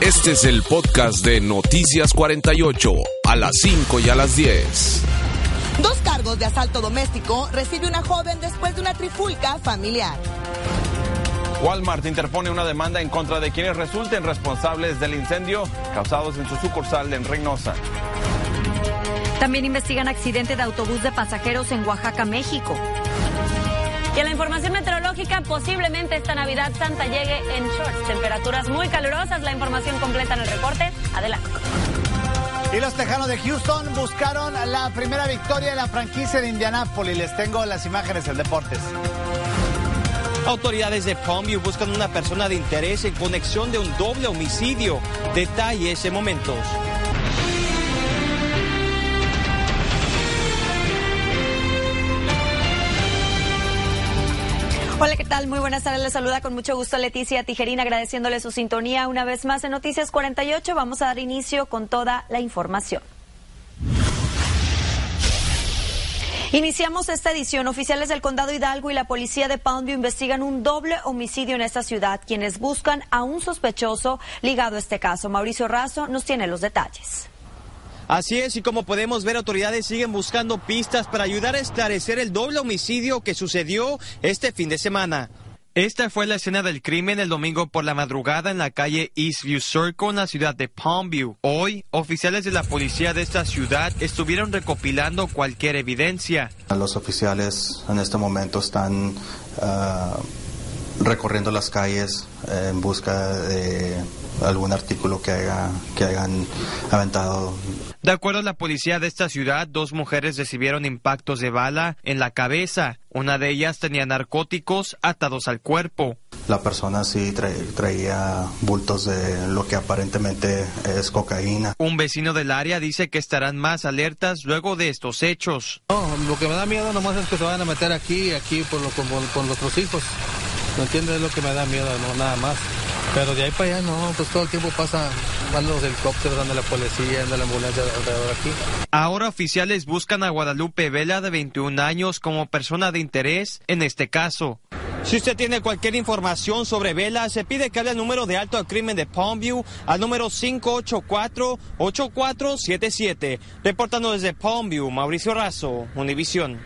Este es el podcast de Noticias 48, a las 5 y a las 10. Dos cargos de asalto doméstico recibe una joven después de una trifulca familiar. Walmart interpone una demanda en contra de quienes resulten responsables del incendio causados en su sucursal en Reynosa. También investigan accidente de autobús de pasajeros en Oaxaca, México. Y en la información meteorológica, posiblemente esta Navidad Santa llegue en shorts. Temperaturas muy calurosas. La información completa en el reporte. Adelante. Y los Tejanos de Houston buscaron la primera victoria de la franquicia de Indianápolis. Les tengo las imágenes del Deportes. Autoridades de Palmview buscan una persona de interés en conexión de un doble homicidio. Detalles en momentos. Hola, ¿qué tal? Muy buenas tardes. Les saluda con mucho gusto Leticia Tijerina, agradeciéndole su sintonía una vez más en Noticias 48. Vamos a dar inicio con toda la información. Iniciamos esta edición. Oficiales del Condado Hidalgo y la policía de Palmview investigan un doble homicidio en esta ciudad, quienes buscan a un sospechoso ligado a este caso. Mauricio Razo nos tiene los detalles. Así es, y como podemos ver, autoridades siguen buscando pistas para ayudar a esclarecer el doble homicidio que sucedió este fin de semana. Esta fue la escena del crimen el domingo por la madrugada en la calle Eastview Circle en la ciudad de Palmview. Hoy, oficiales de la policía de esta ciudad estuvieron recopilando cualquier evidencia. Los oficiales en este momento están ah, recorriendo las calles en busca de algún artículo que, haya, que hayan aventado. De acuerdo a la policía de esta ciudad, dos mujeres recibieron impactos de bala en la cabeza. Una de ellas tenía narcóticos atados al cuerpo. La persona sí traía bultos de lo que aparentemente es cocaína. Un vecino del área dice que estarán más alertas luego de estos hechos. lo que me da miedo nomás es que se van a meter aquí, aquí por, lo, con, nuestros hijos. ¿No entiendes? Es lo que me da miedo, no nada más. Pero de ahí para allá no, pues todo el tiempo pasa, van los helicópteros, anda la policía, anda la ambulancia alrededor aquí. Ahora oficiales buscan a Guadalupe Vela de 21 años como persona de interés en este caso. Si usted tiene cualquier información sobre Vela, se pide que hable al número de alto al crimen de Palmview al número 584-8477. Reportando desde Palmview, Mauricio Razo, Univisión.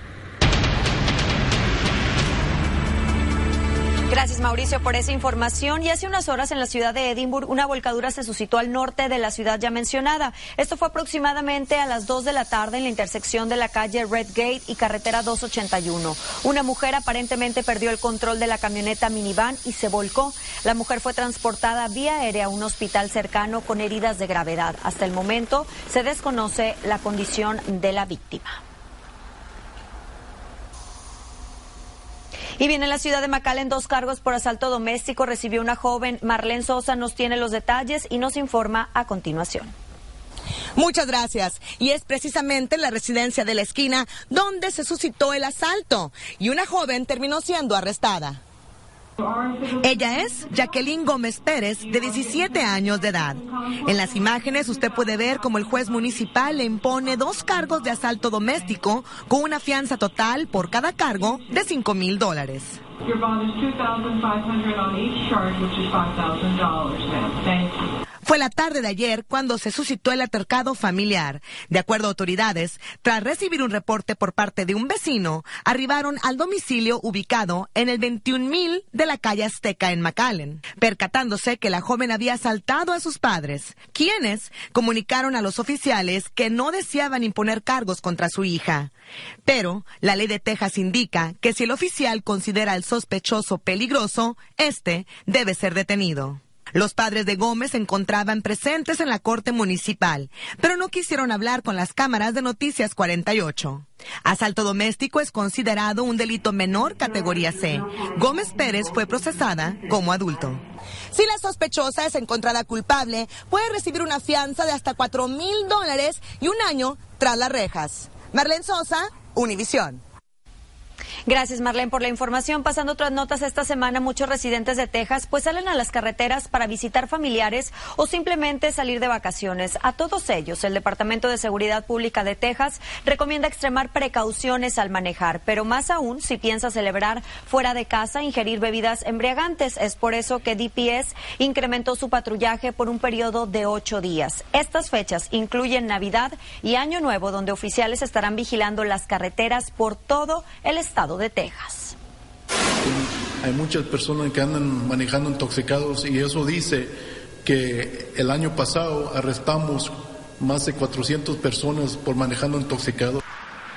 Gracias Mauricio por esa información. Y hace unas horas en la ciudad de Edimburgo una volcadura se suscitó al norte de la ciudad ya mencionada. Esto fue aproximadamente a las 2 de la tarde en la intersección de la calle Redgate y carretera 281. Una mujer aparentemente perdió el control de la camioneta minivan y se volcó. La mujer fue transportada vía aérea a un hospital cercano con heridas de gravedad. Hasta el momento se desconoce la condición de la víctima. Y bien, en la ciudad de McAllen, dos cargos por asalto doméstico recibió una joven. Marlene Sosa nos tiene los detalles y nos informa a continuación. Muchas gracias. Y es precisamente la residencia de la esquina donde se suscitó el asalto y una joven terminó siendo arrestada. Ella es Jacqueline Gómez Pérez, de 17 años de edad. En las imágenes usted puede ver cómo el juez municipal le impone dos cargos de asalto doméstico con una fianza total por cada cargo de 5 mil dólares. Fue la tarde de ayer cuando se suscitó el altercado familiar. De acuerdo a autoridades, tras recibir un reporte por parte de un vecino, arribaron al domicilio ubicado en el 21.000 de la calle Azteca en McAllen, percatándose que la joven había asaltado a sus padres, quienes comunicaron a los oficiales que no deseaban imponer cargos contra su hija. Pero la ley de Texas indica que si el oficial considera al sospechoso peligroso, este debe ser detenido. Los padres de Gómez se encontraban presentes en la corte municipal, pero no quisieron hablar con las cámaras de Noticias 48. Asalto doméstico es considerado un delito menor categoría C. Gómez Pérez fue procesada como adulto. Si la sospechosa es encontrada culpable, puede recibir una fianza de hasta 4 mil dólares y un año tras las rejas. Marlene Sosa, Univisión. Gracias, Marlene, por la información. Pasando otras notas esta semana, muchos residentes de Texas pues salen a las carreteras para visitar familiares o simplemente salir de vacaciones. A todos ellos, el Departamento de Seguridad Pública de Texas recomienda extremar precauciones al manejar, pero más aún si piensa celebrar fuera de casa, ingerir bebidas embriagantes. Es por eso que DPS incrementó su patrullaje por un periodo de ocho días. Estas fechas incluyen Navidad y Año Nuevo, donde oficiales estarán vigilando las carreteras por todo el estado de Texas. Hay muchas personas que andan manejando intoxicados y eso dice que el año pasado arrestamos más de 400 personas por manejando intoxicados.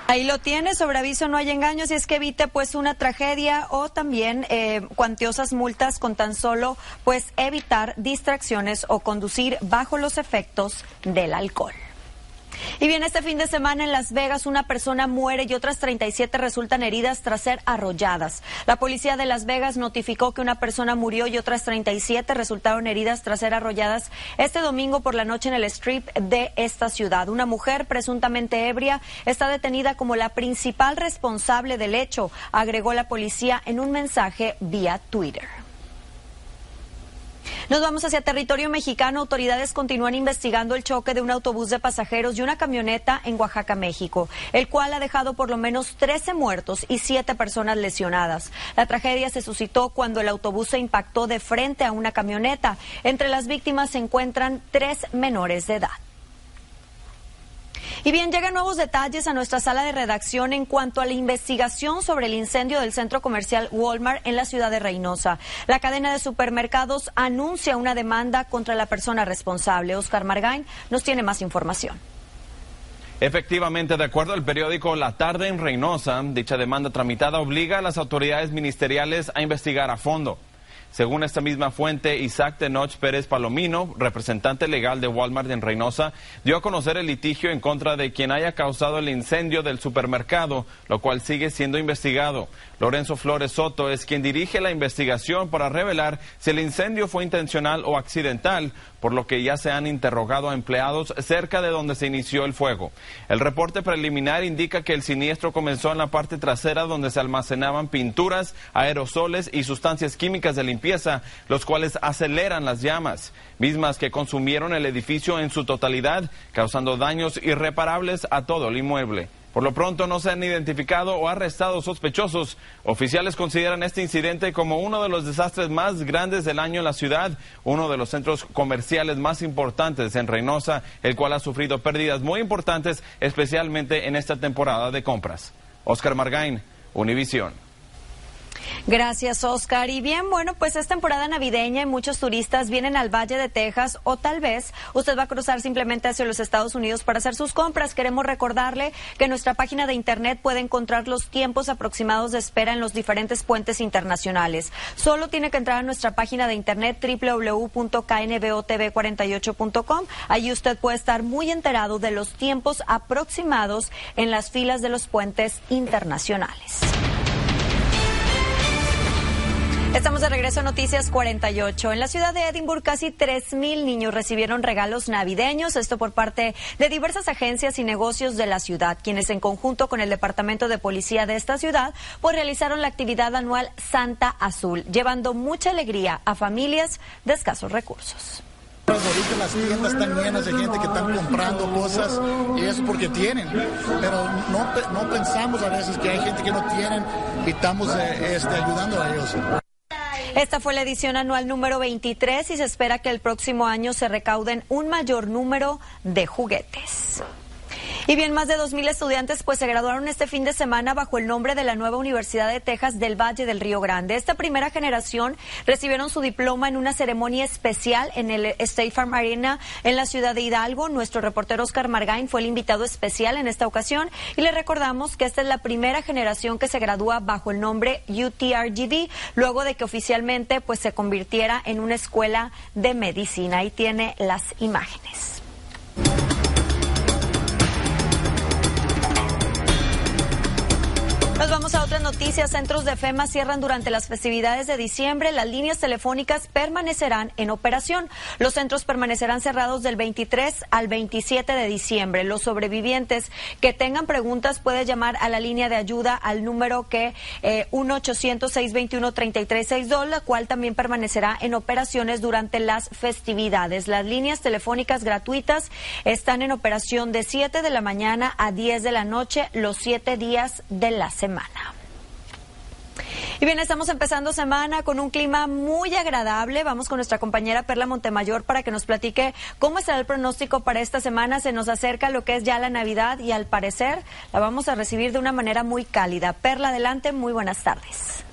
Ahí lo tiene, sobre aviso no hay engaños y es que evite pues una tragedia o también eh, cuantiosas multas con tan solo pues evitar distracciones o conducir bajo los efectos del alcohol. Y bien, este fin de semana en Las Vegas una persona muere y otras 37 resultan heridas tras ser arrolladas. La policía de Las Vegas notificó que una persona murió y otras 37 resultaron heridas tras ser arrolladas este domingo por la noche en el strip de esta ciudad. Una mujer presuntamente ebria está detenida como la principal responsable del hecho, agregó la policía en un mensaje vía Twitter. Nos vamos hacia territorio mexicano. Autoridades continúan investigando el choque de un autobús de pasajeros y una camioneta en Oaxaca, México, el cual ha dejado por lo menos 13 muertos y 7 personas lesionadas. La tragedia se suscitó cuando el autobús se impactó de frente a una camioneta. Entre las víctimas se encuentran tres menores de edad. Y bien, llegan nuevos detalles a nuestra sala de redacción en cuanto a la investigación sobre el incendio del centro comercial Walmart en la ciudad de Reynosa. La cadena de supermercados anuncia una demanda contra la persona responsable. Oscar Margain nos tiene más información. Efectivamente, de acuerdo al periódico La Tarde en Reynosa, dicha demanda tramitada obliga a las autoridades ministeriales a investigar a fondo. Según esta misma fuente, Isaac Tenoch Pérez Palomino, representante legal de Walmart en Reynosa, dio a conocer el litigio en contra de quien haya causado el incendio del supermercado, lo cual sigue siendo investigado. Lorenzo Flores Soto es quien dirige la investigación para revelar si el incendio fue intencional o accidental, por lo que ya se han interrogado a empleados cerca de donde se inició el fuego. El reporte preliminar indica que el siniestro comenzó en la parte trasera donde se almacenaban pinturas, aerosoles y sustancias químicas de limpieza, los cuales aceleran las llamas, mismas que consumieron el edificio en su totalidad, causando daños irreparables a todo el inmueble. Por lo pronto no se han identificado o arrestado sospechosos. Oficiales consideran este incidente como uno de los desastres más grandes del año en la ciudad, uno de los centros comerciales más importantes en Reynosa, el cual ha sufrido pérdidas muy importantes, especialmente en esta temporada de compras. Oscar Margain, Univisión. Gracias, Oscar. Y bien, bueno, pues es temporada navideña y muchos turistas vienen al Valle de Texas o tal vez usted va a cruzar simplemente hacia los Estados Unidos para hacer sus compras. Queremos recordarle que nuestra página de internet puede encontrar los tiempos aproximados de espera en los diferentes puentes internacionales. Solo tiene que entrar a nuestra página de internet www.knbotv48.com. Allí usted puede estar muy enterado de los tiempos aproximados en las filas de los puentes internacionales. Estamos de regreso a Noticias 48. En la ciudad de Edimburgo, casi 3.000 niños recibieron regalos navideños, esto por parte de diversas agencias y negocios de la ciudad, quienes en conjunto con el Departamento de Policía de esta ciudad, pues realizaron la actividad anual Santa Azul, llevando mucha alegría a familias de escasos recursos. Las tiendas están llenas de gente que están comprando cosas y eso porque tienen, pero no, no pensamos a veces que hay gente que no tienen y estamos eh, este, ayudando a ellos. Esta fue la edición anual número 23 y se espera que el próximo año se recauden un mayor número de juguetes. Y bien, más de 2.000 estudiantes pues se graduaron este fin de semana bajo el nombre de la nueva Universidad de Texas del Valle del Río Grande. Esta primera generación recibieron su diploma en una ceremonia especial en el State Farm Arena en la ciudad de Hidalgo. Nuestro reportero Oscar Margain fue el invitado especial en esta ocasión y le recordamos que esta es la primera generación que se gradúa bajo el nombre UTRGD luego de que oficialmente pues se convirtiera en una escuela de medicina. Ahí tiene las imágenes. Nos vamos a otras noticias. Centros de FEMA cierran durante las festividades de diciembre. Las líneas telefónicas permanecerán en operación. Los centros permanecerán cerrados del 23 al 27 de diciembre. Los sobrevivientes que tengan preguntas pueden llamar a la línea de ayuda al número que eh, 1-800-621-3362, la cual también permanecerá en operaciones durante las festividades. Las líneas telefónicas gratuitas están en operación de 7 de la mañana a 10 de la noche los siete días de la Y bien, estamos empezando semana con un clima muy agradable. Vamos con nuestra compañera Perla Montemayor para que nos platique cómo estará el pronóstico para esta semana. Se nos acerca lo que es ya la Navidad y al parecer la vamos a recibir de una manera muy cálida. Perla, adelante, muy buenas tardes.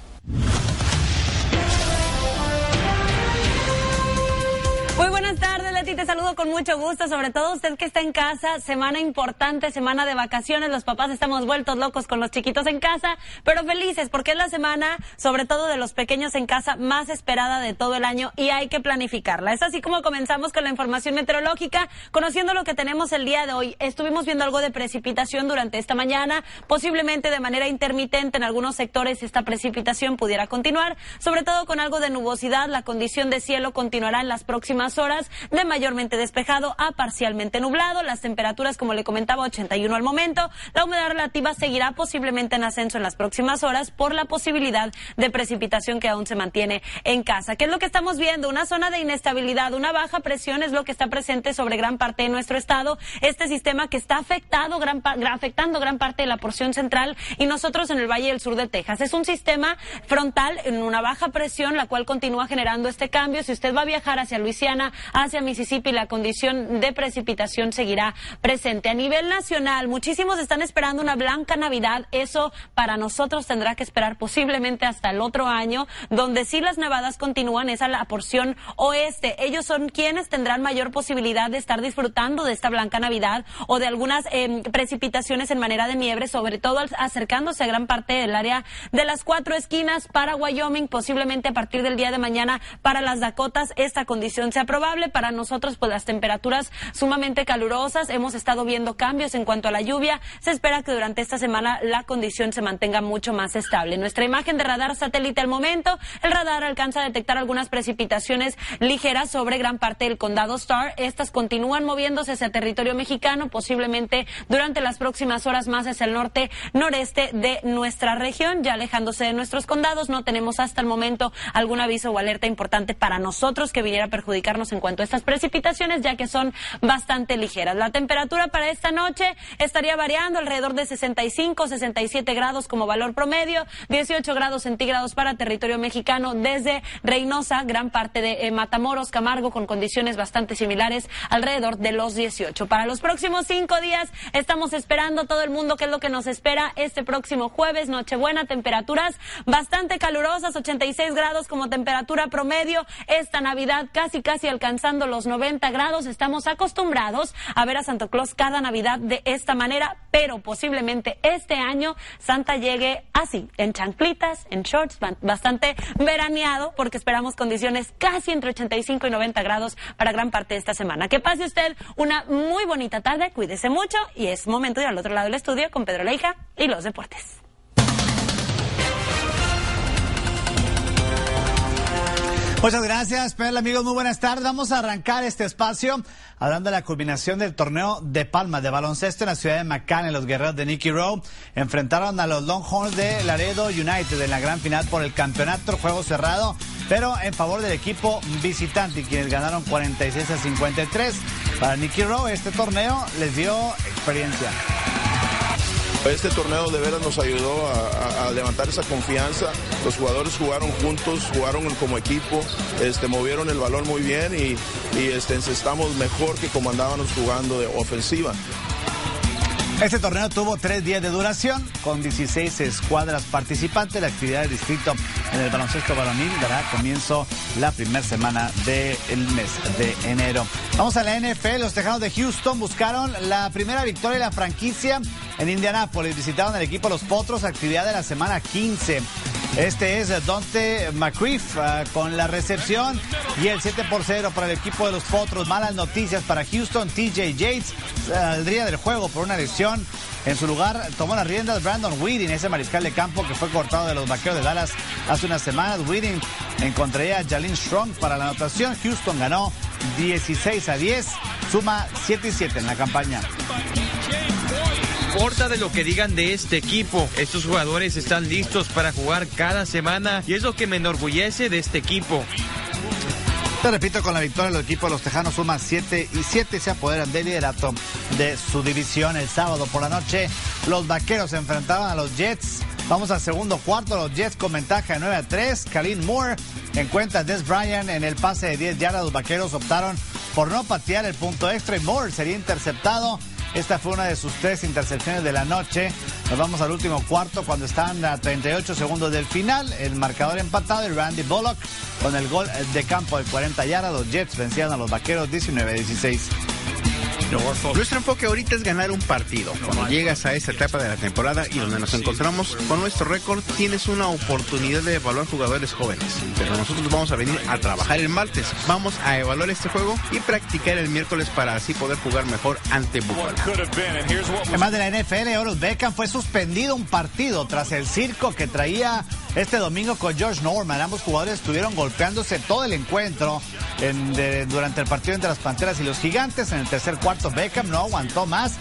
Muy buenas tardes, Leti. Te saludo con mucho gusto. Sobre todo usted que está en casa. Semana importante, semana de vacaciones. Los papás estamos vueltos locos con los chiquitos en casa, pero felices porque es la semana, sobre todo de los pequeños en casa, más esperada de todo el año y hay que planificarla. Es así como comenzamos con la información meteorológica, conociendo lo que tenemos el día de hoy. Estuvimos viendo algo de precipitación durante esta mañana, posiblemente de manera intermitente en algunos sectores esta precipitación pudiera continuar, sobre todo con algo de nubosidad. La condición de cielo continuará en las próximas horas de mayormente despejado a parcialmente nublado. Las temperaturas, como le comentaba, 81 al momento. La humedad relativa seguirá posiblemente en ascenso en las próximas horas por la posibilidad de precipitación que aún se mantiene en casa. ¿Qué es lo que estamos viendo? Una zona de inestabilidad, una baja presión es lo que está presente sobre gran parte de nuestro estado. Este sistema que está afectado gran, afectando gran parte de la porción central y nosotros en el Valle del Sur de Texas. Es un sistema frontal en una baja presión, la cual continúa generando este cambio. Si usted va a viajar hacia Luisiana, hacia Mississippi, la condición de precipitación seguirá presente. A nivel nacional, muchísimos están esperando una blanca Navidad. Eso para nosotros tendrá que esperar posiblemente hasta el otro año, donde sí las nevadas continúan, es a la porción oeste. Ellos son quienes tendrán mayor posibilidad de estar disfrutando de esta blanca Navidad o de algunas eh, precipitaciones en manera de nieve, sobre todo acercándose a gran parte del área de las cuatro esquinas para Wyoming, posiblemente a partir del día de mañana para las Dakotas. Esta condición se probable. Para nosotros, pues las temperaturas sumamente calurosas. Hemos estado viendo cambios en cuanto a la lluvia. Se espera que durante esta semana la condición se mantenga mucho más estable. Nuestra imagen de radar satélite al momento, el radar alcanza a detectar algunas precipitaciones ligeras sobre gran parte del condado Star. Estas continúan moviéndose hacia territorio mexicano, posiblemente durante las próximas horas más hacia el norte noreste de nuestra región, ya alejándose de nuestros condados. No tenemos hasta el momento algún aviso o alerta importante para nosotros que viniera a perjudicar en cuanto a estas precipitaciones, ya que son bastante ligeras. La temperatura para esta noche estaría variando alrededor de 65, 67 grados como valor promedio, 18 grados centígrados para territorio mexicano desde Reynosa, gran parte de eh, Matamoros, Camargo, con condiciones bastante similares, alrededor de los 18. Para los próximos cinco días estamos esperando todo el mundo qué es lo que nos espera este próximo jueves, Nochebuena, temperaturas bastante calurosas, 86 grados como temperatura promedio. Esta Navidad casi, casi alcanzando los 90 grados. Estamos acostumbrados a ver a Santo Claus cada Navidad de esta manera, pero posiblemente este año Santa llegue así, en chanclitas, en shorts, bastante veraneado, porque esperamos condiciones casi entre 85 y 90 grados para gran parte de esta semana. Que pase usted una muy bonita tarde, cuídese mucho y es momento de ir al otro lado del estudio con Pedro Leija y los deportes. Muchas gracias, Pedro, amigos. Muy buenas tardes. Vamos a arrancar este espacio hablando de la culminación del torneo de Palma de baloncesto en la ciudad de McAllen. Los guerreros de Nicky Rowe enfrentaron a los Longhorns de Laredo United en la gran final por el campeonato, juego cerrado, pero en favor del equipo visitante, quienes ganaron 46 a 53. Para Nicky Rowe, este torneo les dio experiencia. Este torneo de veras nos ayudó a, levantar esa confianza. Los jugadores jugaron juntos, jugaron como equipo, este, movieron el balón muy bien y, y este, mejor que como andábamos jugando de ofensiva. Este torneo tuvo tres días de duración, con 16 escuadras participantes. La actividad del distrito en el baloncesto varonil dará comienzo la primera semana del mes de enero. Vamos a la NFL. Los Tejanos de Houston buscaron la primera victoria de la franquicia en Indianápolis. Visitaron el equipo Los Potros, actividad de la semana 15. Este es Dante McCriff uh, con la recepción y el 7 por 0 para el equipo de los Potros. Malas noticias para Houston. TJ Yates saldría del juego por una lesión. En su lugar tomó las riendas Brandon Weeding, ese mariscal de campo que fue cortado de los vaqueros de Dallas hace unas semanas. Weeding encontraría a Jalin Strong para la anotación. Houston ganó 16 a 10, suma 7 y 7 en la campaña importa de lo que digan de este equipo. Estos jugadores están listos para jugar cada semana y es lo que me enorgullece de este equipo. Te repito, con la victoria del equipo de los Tejanos suma 7 y 7 se apoderan del liderato de su división. El sábado por la noche, los vaqueros se enfrentaban a los Jets. Vamos al segundo cuarto, los Jets con ventaja de 9 a 3. Kalin Moore encuentra a Des Bryant en el pase de 10 yardas. Los vaqueros optaron por no patear el punto extra y Moore sería interceptado esta fue una de sus tres intercepciones de la noche. Nos vamos al último cuarto cuando están a 38 segundos del final. El marcador empatado y Randy Bullock con el gol de campo de 40 yardas. Los Jets vencían a los Vaqueros 19-16. Nuestro enfoque ahorita es ganar un partido. Cuando llegas a esta etapa de la temporada y donde nos encontramos con nuestro récord, tienes una oportunidad de evaluar jugadores jóvenes. Pero nosotros vamos a venir a trabajar el martes. Vamos a evaluar este juego y practicar el miércoles para así poder jugar mejor ante Buffalo. Además de la NFL, Oros Beckham fue suspendido un partido tras el circo que traía este domingo con George Norman. Ambos jugadores estuvieron golpeándose todo el encuentro durante el partido entre las Panteras y los Gigantes. En el tercer cuarto, Beckham no aguantó más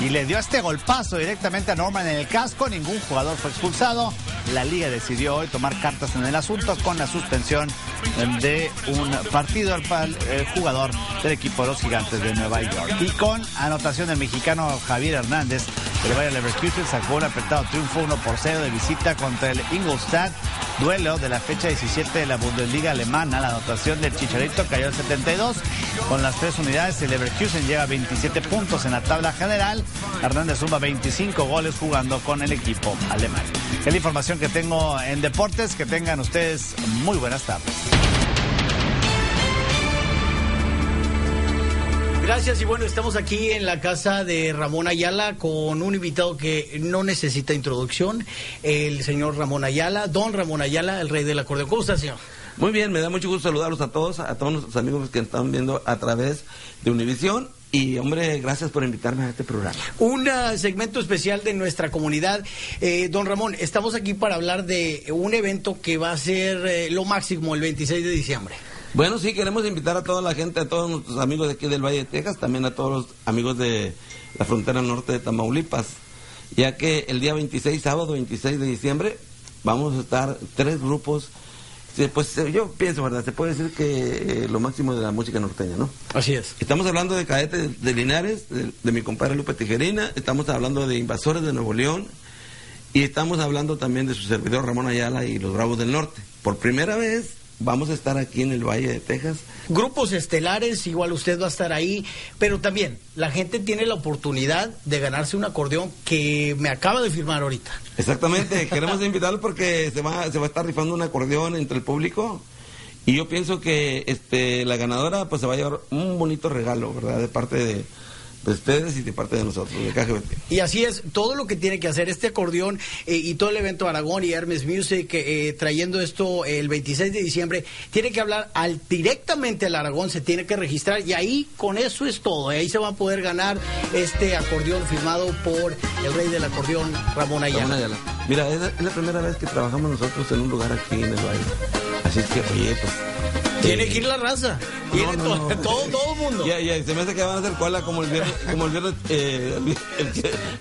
y le dio este golpazo directamente a Norman en el casco. Ningún jugador fue expulsado. La liga decidió hoy tomar cartas en el asunto con la suspensión de un partido al jugador del equipo de los Gigantes de Nueva York. Y con anotación del mexicano Javier Hernández, el Bayern Leverkusen sacó un apretado triunfo 1 por 0 de visita contra el Ingolstadt. Duelo de la fecha 17 de la Bundesliga alemana. La anotación del Chicharito cayó al 72. Con las tres unidades, el Leverkusen lleva 27 puntos en la tabla general. Hernández suma 25 goles jugando con el equipo alemán. Es la información que tengo en deportes. Que tengan ustedes muy buenas tardes. Gracias y bueno, estamos aquí en la casa de Ramón Ayala con un invitado que no necesita introducción, el señor Ramón Ayala, don Ramón Ayala, el rey del acordeón. ¿Cómo está, señor? Muy bien, me da mucho gusto saludarlos a todos, a todos nuestros amigos que están viendo a través de Univisión y hombre, gracias por invitarme a este programa. Un segmento especial de nuestra comunidad. Eh, don Ramón, estamos aquí para hablar de un evento que va a ser eh, lo máximo el 26 de diciembre. Bueno, sí, queremos invitar a toda la gente, a todos nuestros amigos de aquí del Valle de Texas, también a todos los amigos de la frontera norte de Tamaulipas, ya que el día 26, sábado 26 de diciembre, vamos a estar tres grupos. Pues yo pienso, ¿verdad? Se puede decir que eh, lo máximo de la música norteña, ¿no? Así es. Estamos hablando de cadetes de Linares, de, de mi compadre Lupe Tijerina, estamos hablando de invasores de Nuevo León y estamos hablando también de su servidor Ramón Ayala y los Bravos del Norte. Por primera vez Vamos a estar aquí en el Valle de Texas. Grupos estelares, igual usted va a estar ahí, pero también la gente tiene la oportunidad de ganarse un acordeón que me acaba de firmar ahorita. Exactamente, queremos invitarlo porque se va, se va a estar rifando un acordeón entre el público y yo pienso que este la ganadora pues se va a llevar un bonito regalo, ¿verdad? De parte de, de ustedes y de parte de nosotros, de KGBT. Y así es, todo lo que tiene que hacer este acordeón eh, y todo el evento Aragón y Hermes Music eh, trayendo esto el 26 de diciembre, tiene que hablar al, directamente al Aragón, se tiene que registrar y ahí con eso es todo. Ahí se va a poder ganar este acordeón firmado por el rey del acordeón, Ramón Ayala. Ramón Ayala. Mira, es la, es la primera vez que trabajamos nosotros en un lugar aquí en el baile. Así que, oye, pues tiene que ir la raza. Tiene todo, todo, el mundo. Ya, ya, se me hace que van a hacer cola como el viernes, como el viernes, eh,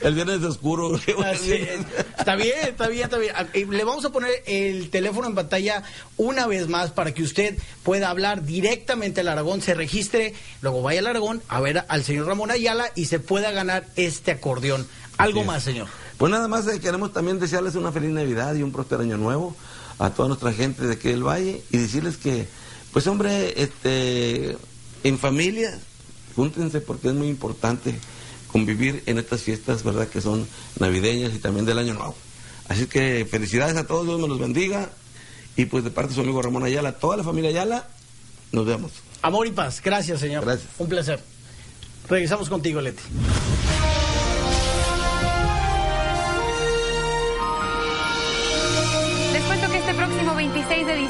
el, viernes oscuro. Está bien, está bien, está bien. Ah, le vamos a poner el teléfono en pantalla una vez más para que usted pueda hablar directamente al Aragón, se registre, luego vaya al Aragón a ver al señor Ramón Ayala y se pueda ganar este acordeón. Algo más, señor. Pues nada más eh, queremos también desearles una feliz Navidad y un próspero año nuevo a toda nuestra gente de aquí del Valle y decirles que pues hombre, este, en familia, júntense porque es muy importante convivir en estas fiestas, ¿verdad? Que son navideñas y también del Año Nuevo. Así que felicidades a todos, Dios me los bendiga. Y pues de parte de su amigo Ramón Ayala, toda la familia Ayala, nos vemos. Amor y paz. Gracias, señor. Gracias. Un placer. Regresamos contigo, Leti.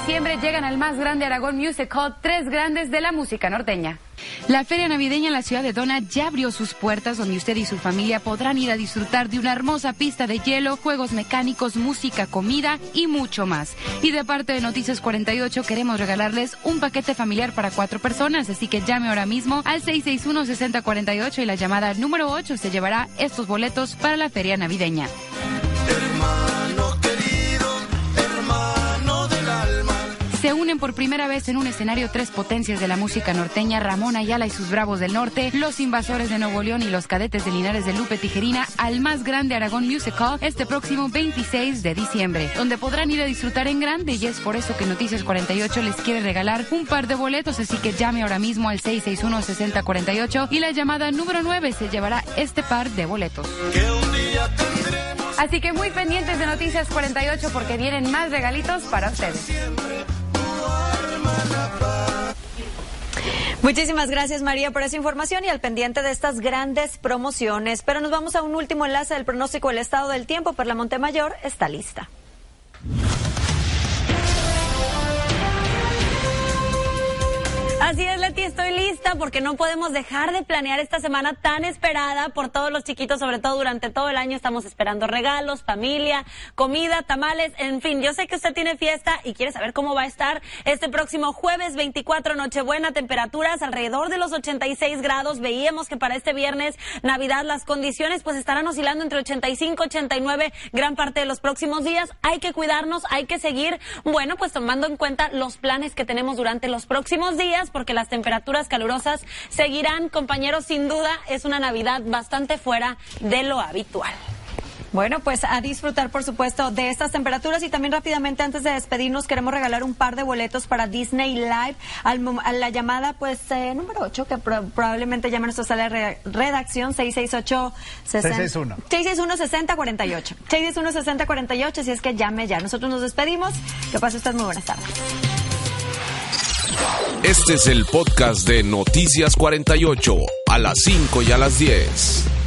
Diciembre llegan al más grande Aragón Music Hall tres grandes de la música norteña. La feria navideña en la ciudad de Dona ya abrió sus puertas donde usted y su familia podrán ir a disfrutar de una hermosa pista de hielo, juegos mecánicos, música, comida y mucho más. Y de parte de Noticias 48 queremos regalarles un paquete familiar para cuatro personas, así que llame ahora mismo al 661-6048 y la llamada número 8 se llevará estos boletos para la feria navideña. Se unen por primera vez en un escenario tres potencias de la música norteña, Ramón Ayala y sus Bravos del Norte, los Invasores de Nuevo León y los Cadetes de Linares de Lupe Tijerina al más grande Aragón Music Hall este próximo 26 de diciembre, donde podrán ir a disfrutar en grande y es por eso que Noticias 48 les quiere regalar un par de boletos, así que llame ahora mismo al 661-6048 y la llamada número 9 se llevará este par de boletos. Así que muy pendientes de Noticias 48 porque vienen más regalitos para ustedes. Muchísimas gracias María por esa información y al pendiente de estas grandes promociones. Pero nos vamos a un último enlace del pronóstico del estado del tiempo. Por la Montemayor está lista. Así es, Leti, estoy lista porque no podemos dejar de planear esta semana tan esperada por todos los chiquitos, sobre todo durante todo el año. Estamos esperando regalos, familia, comida, tamales, en fin, yo sé que usted tiene fiesta y quiere saber cómo va a estar este próximo jueves 24 Nochebuena, temperaturas alrededor de los 86 grados, veíamos que para este viernes Navidad las condiciones pues estarán oscilando entre 85 y 89 gran parte de los próximos días, hay que cuidarnos, hay que seguir, bueno, pues tomando en cuenta los planes que tenemos durante los próximos días porque las temperaturas calurosas seguirán, compañeros, sin duda es una Navidad bastante fuera de lo habitual. Bueno, pues a disfrutar, por supuesto, de estas temperaturas y también rápidamente antes de despedirnos queremos regalar un par de boletos para Disney Live al, a la llamada, pues, eh, número 8, que pro, probablemente llame a nuestra sala de redacción 668 661 661 6048 661 6048 si es que llame ya. Nosotros nos despedimos. Que pase usted muy buenas tardes. Este es el podcast de Noticias 48, a las 5 y a las 10.